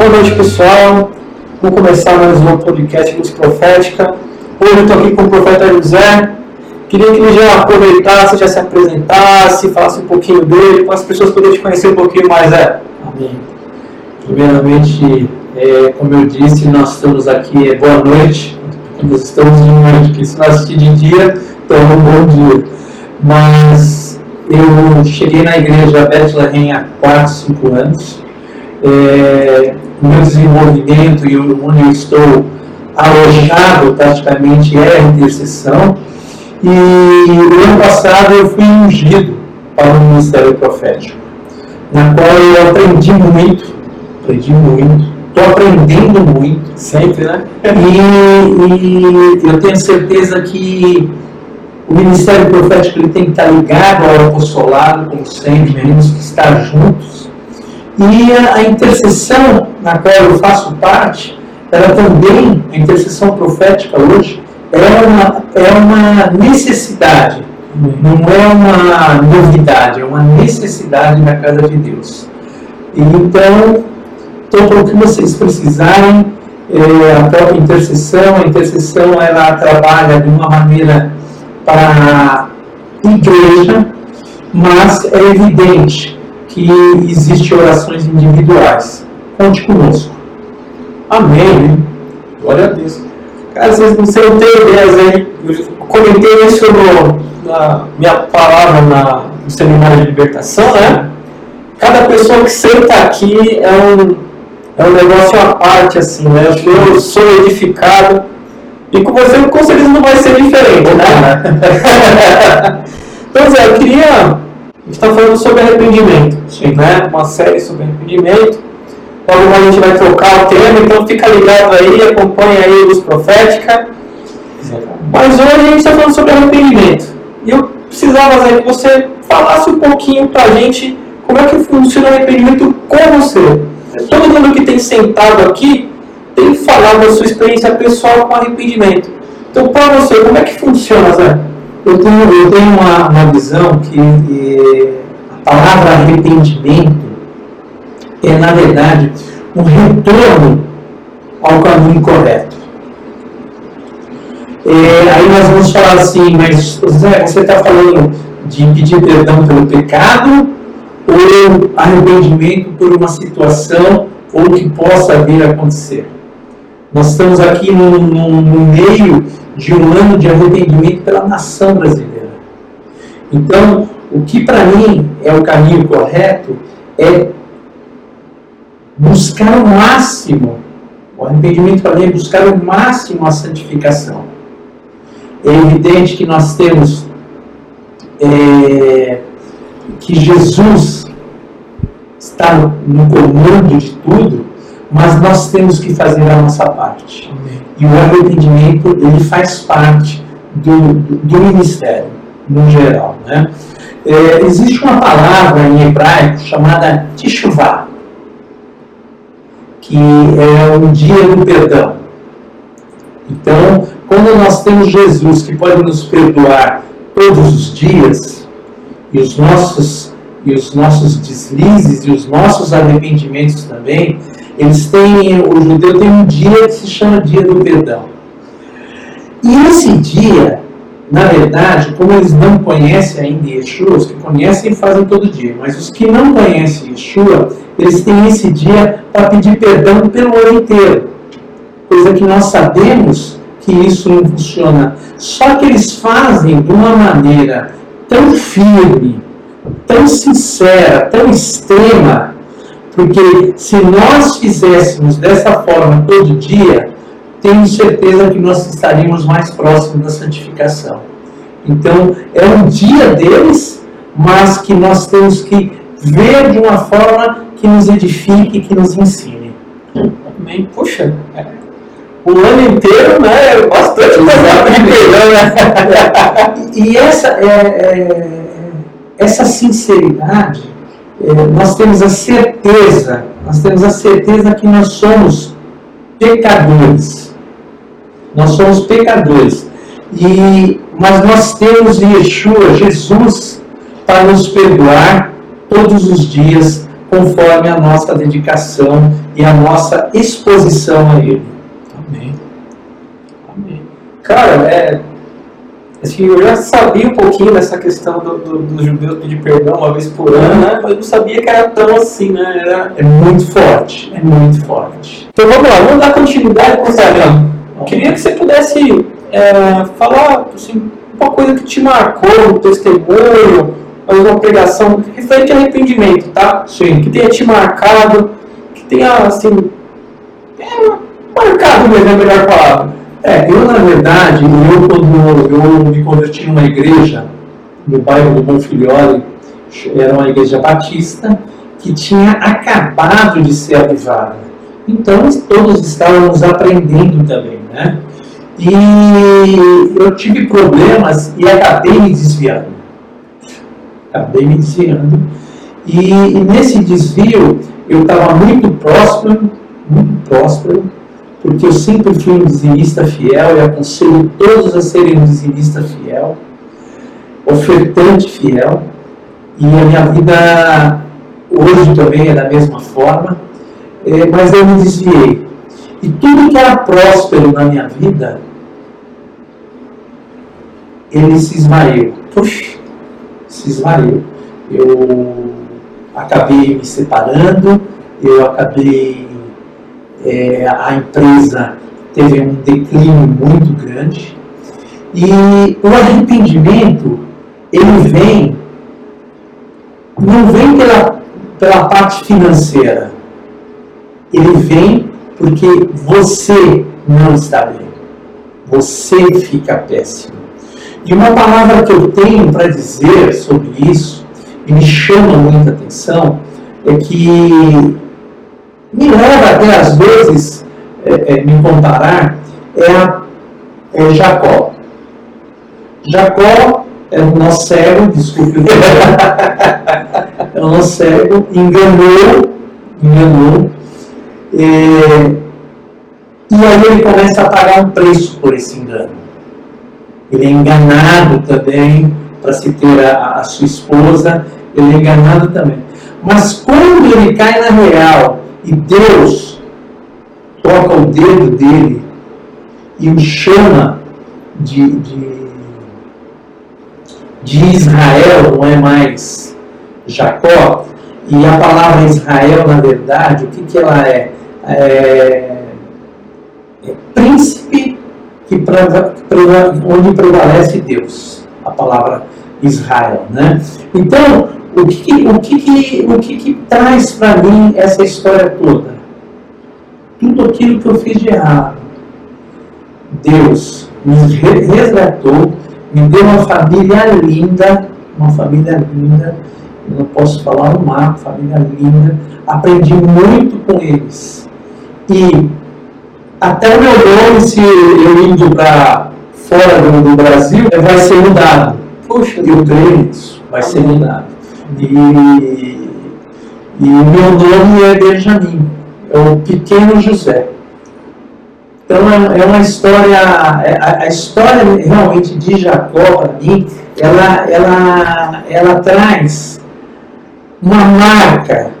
Boa noite, pessoal. Vou começar mais um podcast Luz Profética. Hoje eu estou aqui com o profeta José. Queria que ele já aproveitasse, já se apresentasse, falasse um pouquinho dele, para as pessoas poderem te conhecer um pouquinho mais. É. Amém. Primeiramente, é, como eu disse, nós estamos aqui, é boa noite, nós estamos de noite, porque se nós assistir de dia, então bom dia. Mas eu cheguei na igreja Bethlehem há 4, 5 anos. É, o meu desenvolvimento e onde eu estou alojado praticamente é a intercessão. E no ano passado eu fui ungido para o ministério profético, na qual eu aprendi muito, aprendi muito, estou aprendendo muito, sempre, né? E, e, eu tenho certeza que o ministério profético ele tem que estar ligado ao apostolado, como sempre, temos que estar juntos. E a, a intercessão na qual eu faço parte, ela também, a intercessão profética hoje, é uma, é uma necessidade, não é uma novidade, é uma necessidade na casa de Deus. Então, para o que vocês precisarem, é, a própria intercessão, a intercessão ela trabalha de uma maneira para a igreja, mas é evidente que existem orações individuais. Conte conosco. Amém. Glória a Deus. Cara, vocês não sei, eu tenho ideias aí. Eu comentei isso no, na minha palavra na, no seminário de libertação, né? Cada pessoa que senta aqui é um, é um negócio à parte, assim, né? Eu sou edificado. E com você, com certeza, não vai ser diferente, né? então, Zé, eu queria. A gente está falando sobre arrependimento, Sim. né? Uma série sobre arrependimento. Logo a gente vai trocar o tema, então fica ligado aí, acompanha aí luz profética. Mas hoje a gente está falando sobre arrependimento. E eu precisava, Zé, que você falasse um pouquinho para a gente como é que funciona o arrependimento com você. Todo mundo que tem sentado aqui tem falado da sua experiência pessoal com arrependimento. Então, para você, como é que funciona, Zé? Eu tenho, eu tenho uma, uma visão que a palavra arrependimento é, na verdade, um retorno ao caminho correto. É, aí nós vamos falar assim, mas Zé, você está falando de pedir perdão pelo pecado ou arrependimento por uma situação ou que possa vir a acontecer? Nós estamos aqui no, no, no meio de um ano de arrependimento pela nação brasileira. Então, o que para mim é o caminho correto é buscar o máximo, o arrependimento para é buscar o máximo a santificação. É evidente que nós temos é, que Jesus está no, no comando de tudo, mas nós temos que fazer a nossa parte. E o arrependimento ele faz parte do, do, do ministério, no geral. Né? É, existe uma palavra em hebraico chamada tishuvah, que é um dia do perdão. Então, quando nós temos Jesus que pode nos perdoar todos os dias, e os nossos, e os nossos deslizes e os nossos arrependimentos também, eles têm, o judeu tem um dia que se chama dia do perdão. E esse dia, na verdade, como eles não conhecem ainda Yeshua, os que conhecem fazem todo dia, mas os que não conhecem Yeshua, eles têm esse dia para pedir perdão pelo ano inteiro. Coisa que nós sabemos que isso não funciona. Só que eles fazem de uma maneira tão firme, tão sincera, tão extrema, porque se nós fizéssemos dessa forma todo dia, tenho certeza que nós estaríamos mais próximos da santificação. Então, é um dia deles, mas que nós temos que ver de uma forma que nos edifique, que nos ensine. Amém. Puxa, é. o ano inteiro, né? É bastante perdão, né? E essa, é, é, essa sinceridade, é, nós temos a certeza, nós temos a certeza que nós somos pecadores. Nós somos pecadores. E, mas nós temos Yeshua, Jesus, para nos perdoar todos os dias conforme a nossa dedicação e a nossa exposição a Ele. Amém. Amém. Cara, é, assim, eu já sabia um pouquinho dessa questão do, do, dos judeus pedir perdão uma vez por ano, né? Mas eu não sabia que era tão assim, né? Era... É muito forte, é muito forte. Então vamos lá, vamos dar continuidade com essa Eu queria que você pudesse é, falar assim, uma coisa que te marcou, um testemunho, uma pregação referente a arrependimento, tá? Sim. Que tenha te marcado, que tenha, assim, é, marcado mesmo é a melhor palavra. É, eu na verdade, eu quando eu me converti numa igreja no bairro do Bonfilhole, era uma igreja batista, que tinha acabado de ser avivada. Então todos estávamos aprendendo também, né? E eu tive problemas e acabei me desviando. Acabei me desviando. E, e nesse desvio eu estava muito próspero, muito próspero, porque eu sempre fui um dizimista fiel e aconselho todos a serem um dizimista fiel, ofertante fiel, e a minha vida hoje também é da mesma forma, é, mas eu me desviei. E tudo que era próspero na minha vida, ele se esvaiu. Puxa, se esvaiu. Eu acabei me separando, eu acabei. É, a empresa teve um declínio muito grande. E o arrependimento, ele vem, não vem pela, pela parte financeira, ele vem porque você não está bem. Você fica péssimo. E uma palavra que eu tenho para dizer sobre isso, e me chama muita atenção, é que me leva até às vezes é, é, me comparar, é, a, é Jacó. Jacó é o nosso cego, desculpe é o nosso cego, enganou, enganou, é, e aí ele começa a pagar um preço por esse engano ele é enganado também para se ter a, a, sua esposa, ele é enganado também. Mas quando ele cai na real e Deus toca o dedo dele e o chama de, de, de Israel, não é mais Jacó, e a palavra Israel, na verdade, o que, que ela é? é, é príncipe que onde prevalece Deus, a palavra Israel, né? Então, o que, o que, o que, que traz para mim essa história toda? Tudo aquilo que eu fiz de errado. Deus me resgatou, me deu uma família linda, uma família linda, eu não posso falar no mar, família linda, aprendi muito com eles. E até o meu nome, se eu indo para fora do, do, Brasil, vai ser mudado. Poxa, eu creio nisso, vai ser mudado. E, e o meu nome é Benjamin, é o pequeno José. Então é, é uma história, é, a, a, história realmente de Jacó para mim, ela, ela, ela traz uma marca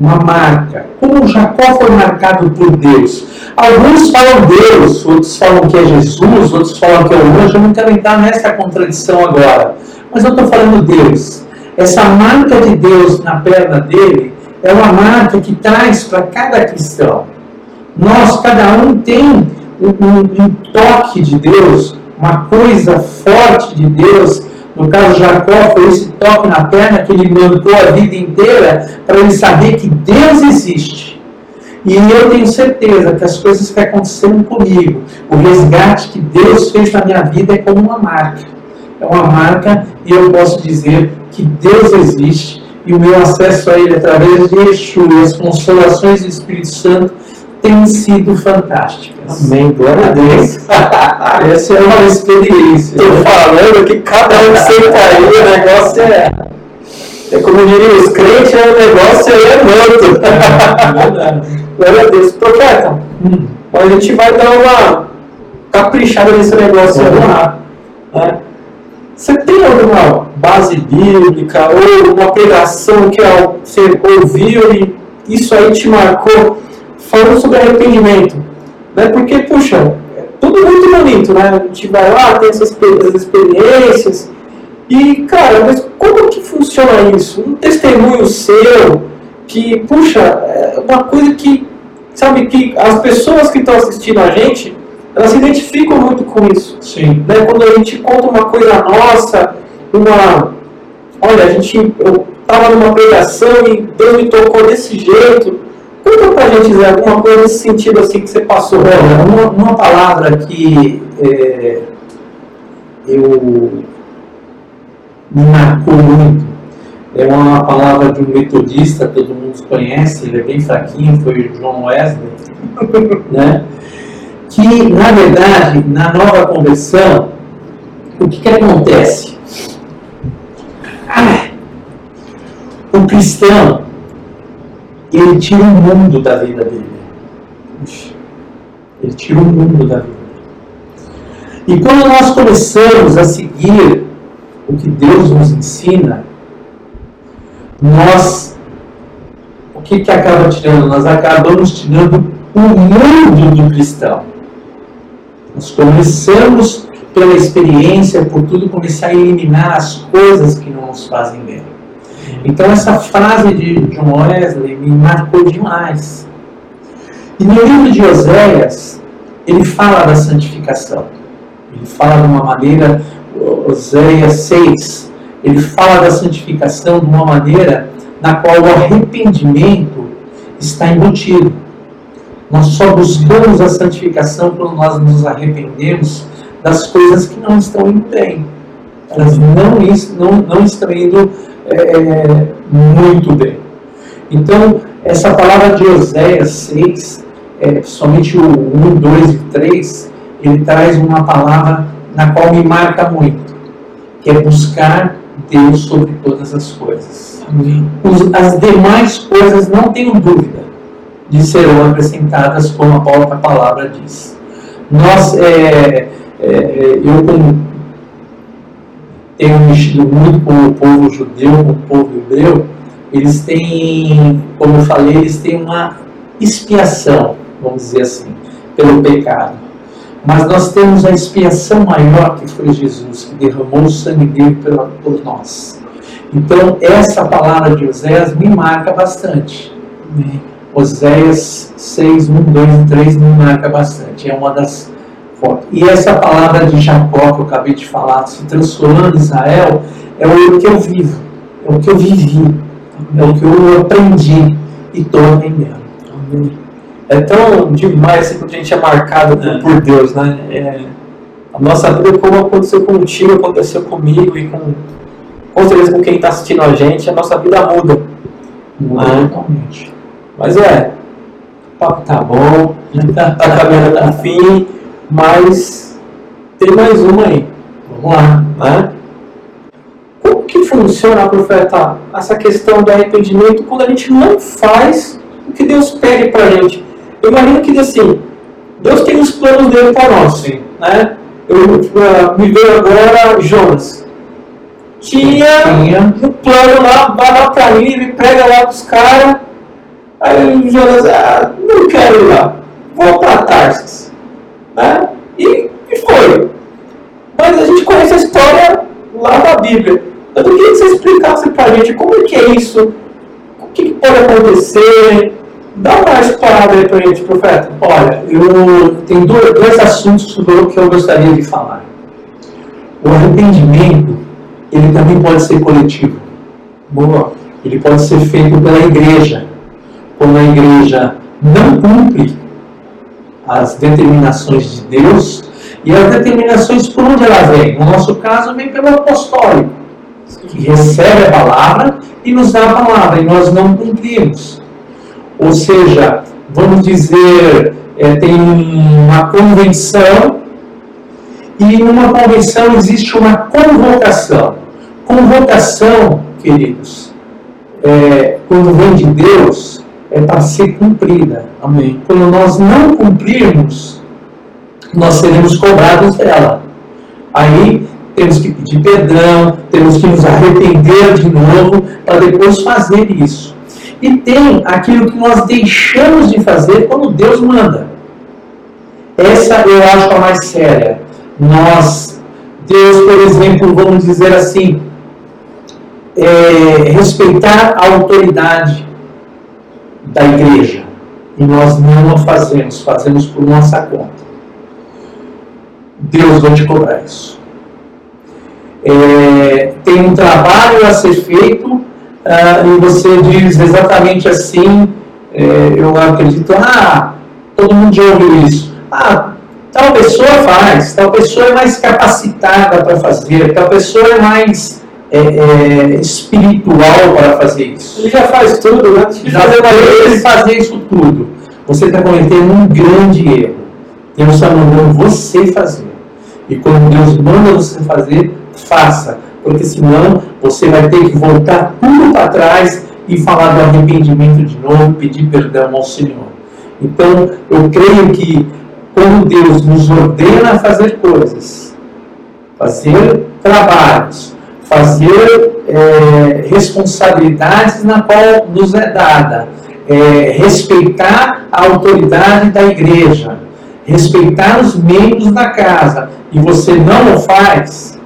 uma marca. Como Jacó foi marcado por Deus. Alguns falam Deus, outros falam que é Jesus, outros falam que é o anjo. Eu não quero entrar nessa contradição agora. Mas eu estou falando Deus. Essa marca de Deus na perna dele é uma marca que traz para cada cristão. Nós, cada um tem um, um, um toque de Deus, uma coisa forte de Deus no caso Jacó, foi esse toque na perna que ele mandou a vida inteira para ele saber que Deus existe. E eu tenho certeza que as coisas que aconteceram comigo, o resgate que Deus fez na minha vida é como uma marca. É uma marca e eu posso dizer que Deus existe e o meu acesso a Ele através de Yeshua e as consolações do Espírito Santo têm sido fantásticas. Amém, glória a Deus. Essa é uma experiência. Estou falando que cada um que senta aí, o negócio é. É como diria os crentes, é o negócio é manto. glória a Deus. Profeta, hum. a gente vai dar uma caprichada nesse negócio aí. Né? Você tem alguma base bíblica ou uma pregação que você ouviu e isso aí te marcou, falando sobre arrependimento. Né? Porque, puxa, é tudo muito bonito, né? A gente vai lá, tem essas experiências. E, cara, mas como que funciona isso? Um testemunho seu que, puxa, é uma coisa que, sabe, que as pessoas que estão assistindo a gente, elas se identificam muito com isso. Sim. Né? Quando a gente conta uma coisa nossa, uma. Olha, a gente. Eu estava numa pregação e Deus me tocou desse jeito. Conta pra gente, Zé, alguma coisa nesse sentido assim que você passou. Olha, uma, uma palavra que é, eu me marcou muito é uma palavra de um metodista, todo mundo conhece, ele é bem fraquinho, foi o John Wesley, né? que, na verdade, na nova conversão, o que, que acontece? Ah, o cristão, ele tira o mundo da vida dele. Ele tira o mundo da vida. E quando nós começamos a seguir o que Deus nos ensina, nós, o que, que acaba tirando? Nós acabamos tirando o mundo do cristão. Nós começamos pela experiência, por tudo, começar a eliminar as coisas que não nos fazem bem. Então essa frase de John Wesley me marcou demais. E no livro de Oséias, ele fala da santificação. Ele fala de uma maneira, Oséias 6, ele fala da santificação de uma maneira na qual o arrependimento está embutido. Nós só buscamos a santificação quando nós nos arrependemos das coisas que não estão indo bem. Elas não, não, não estão indo é, muito bem. Então, essa palavra de Oséias 6, é, somente o 1, 2 e 3, ele traz uma palavra na qual me marca muito, que é buscar Deus sobre todas as coisas. Os, as demais coisas, não tenho dúvida, de serão acrescentadas, como a própria palavra diz. Nós, é, é, eu como mexido muito com o povo judeu, com o povo hebreu, eles têm, como eu falei, eles têm uma expiação, vamos dizer assim, pelo pecado. Mas nós temos a expiação maior que foi Jesus, que derramou o sangue dele por nós. Então, essa palavra de Oséias me marca bastante. Oséias 6, 1, 2 e 3 me marca bastante. É uma das e essa palavra de Jacó que eu acabei de falar, se transformando em Israel, é o que eu vivo, é o que eu vivi, é o que eu aprendi e estou aprendendo. É tão demais assim, quando a gente é marcado por, por Deus, né? É, a nossa vida, como aconteceu contigo, aconteceu comigo e com, com certeza com quem está assistindo a gente, a nossa vida muda. Muda né? totalmente. Mas é, o papo tá bom, tá, tá caminhando para fim. Mas tem mais uma aí. Vamos lá, né? Como que funciona, profeta, essa questão do arrependimento quando a gente não faz o que Deus pede para a gente? Eu imagino que assim, Deus tem os planos dele para nós, Sim. né? Eu, uh, me veio agora Jonas. Tinha, Tinha um plano lá, vai lá para mim, ele prega lá para os caras. Aí Jonas, ah, não quero ir lá, vou para Tarsis. Né? E, e foi. Mas a gente conhece a história lá da Bíblia. Eu queria que você explicasse para a gente como é que é isso, o que, pode acontecer. Dá uma explorada aí para a gente, profeta. Olha, eu tenho dois, dois assuntos que eu gostaria de falar. O arrependimento, ele também pode ser coletivo. Boa. Ele pode ser feito pela igreja. Quando a igreja não cumpre as determinações de Deus e as determinações por onde ela vem. No nosso caso, vem pelo apostólico, que recebe a palavra e nos dá a palavra, e nós não cumprimos. Ou seja, vamos dizer, é, tem uma convenção, e numa convenção existe uma convocação. Convocação, queridos, é, quando vem de Deus, é para ser cumprida. Amém. Quando nós não cumprirmos, nós seremos cobrados dela. Aí temos que pedir perdão, temos que nos arrepender de novo para depois fazer isso. E tem aquilo que nós deixamos de fazer quando Deus manda. Essa eu acho a mais séria. Nós, Deus, por exemplo, vamos dizer assim, é, respeitar a autoridade da igreja. E nós não o fazemos, fazemos por nossa conta. Deus vai te cobrar isso. É, tem um trabalho a ser feito ah, e você diz exatamente assim, é, eu acredito, ah, todo mundo já ouviu isso. Ah, tal pessoa faz, tal pessoa é mais capacitada para fazer, tal pessoa é mais é, é, espiritual para fazer isso. Ele já faz tudo, né? Já faz fazer isso tudo. Você está cometendo um grande erro. Deus está mandando você fazer. E quando Deus manda você fazer, faça. Porque senão você vai ter que voltar tudo para trás e falar do arrependimento de novo, pedir perdão ao Senhor. Então, eu creio que quando Deus nos ordena a fazer coisas, fazer trabalhos, fazer é, responsabilidades na qual nos é dada, é, respeitar a autoridade da igreja, respeitar os membros da casa, e você não o faz,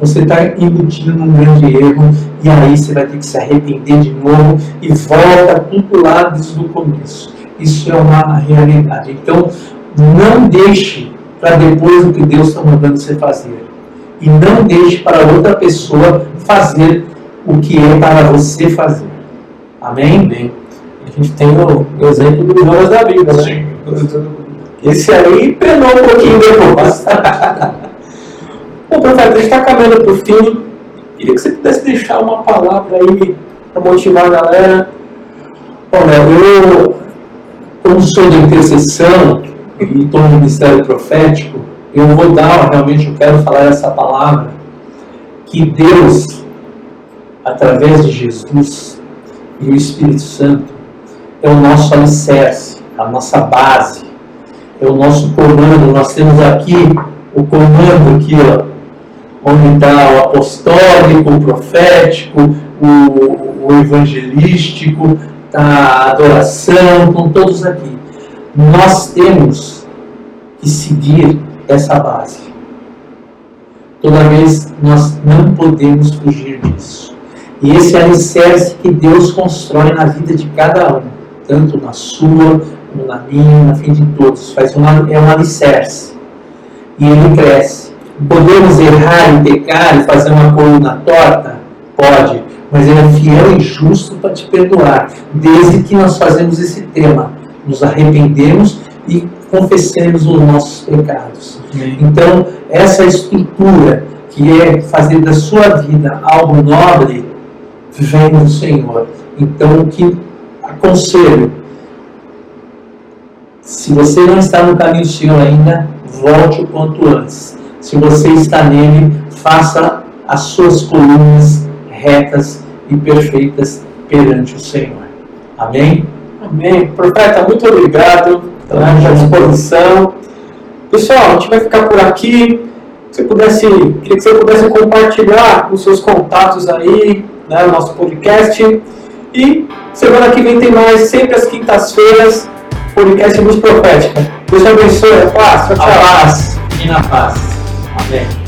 você está embutido num grande erro, e aí você vai ter que se arrepender de novo e volta tudo lá desde o começo. Isso é uma realidade. Então, não deixe para depois o que Deus está mandando você fazer. E não deixe para outra pessoa fazer o que é para você fazer. Amém? Bem, a gente tem o, exemplo dos Jonas da Bíblia, né? Sim. Esse aí penou um pouquinho depois. Bom, profeta, a gente está caminhando para o fim. Queria que você pudesse deixar uma palavra aí para motivar a galera. Olha, eu, como sou de intercessão, e estou no ministério profético, eu vou dar, realmente eu quero falar essa palavra, que Deus, através de Jesus e o Espírito Santo, é o nosso alicerce, a nossa base, é o nosso comando. Nós temos aqui o comando aqui, ó, onde está o apostólico, o profético, o, o evangelístico, tá a adoração, estão todos aqui nós temos que seguir essa base. Toda vez nós não podemos fugir disso. E esse alicerce que Deus constrói na vida de cada um, tanto na sua, como na minha, na fim de todos, faz uma, é um alicerce. E ele cresce. Podemos errar e pecar e fazer uma coluna torta? Pode, mas ele é fiel e justo para te perdoar, desde que nós fazemos esse tema nos arrependemos e confessemos os nossos pecados. Amém. Então, essa estrutura que é fazer da sua vida algo nobre, vem do Senhor. Então, o que aconselho, se você não está no caminho Senhor ainda, volte o quanto antes. Se você está nele, faça as suas colunas retas e perfeitas perante o Senhor. Amém? Amém. Profeta, muito obrigado. Estamos à disposição. Pessoal, a gente vai ficar por aqui. Se pudesse, queria que você pudesse compartilhar os seus contatos aí, né, o nosso podcast. E semana que vem tem mais, sempre às quintas-feiras, podcast Luz Profética. Deus te abençoe. Paz. Tchau, tchau. A paz e na paz. Amém.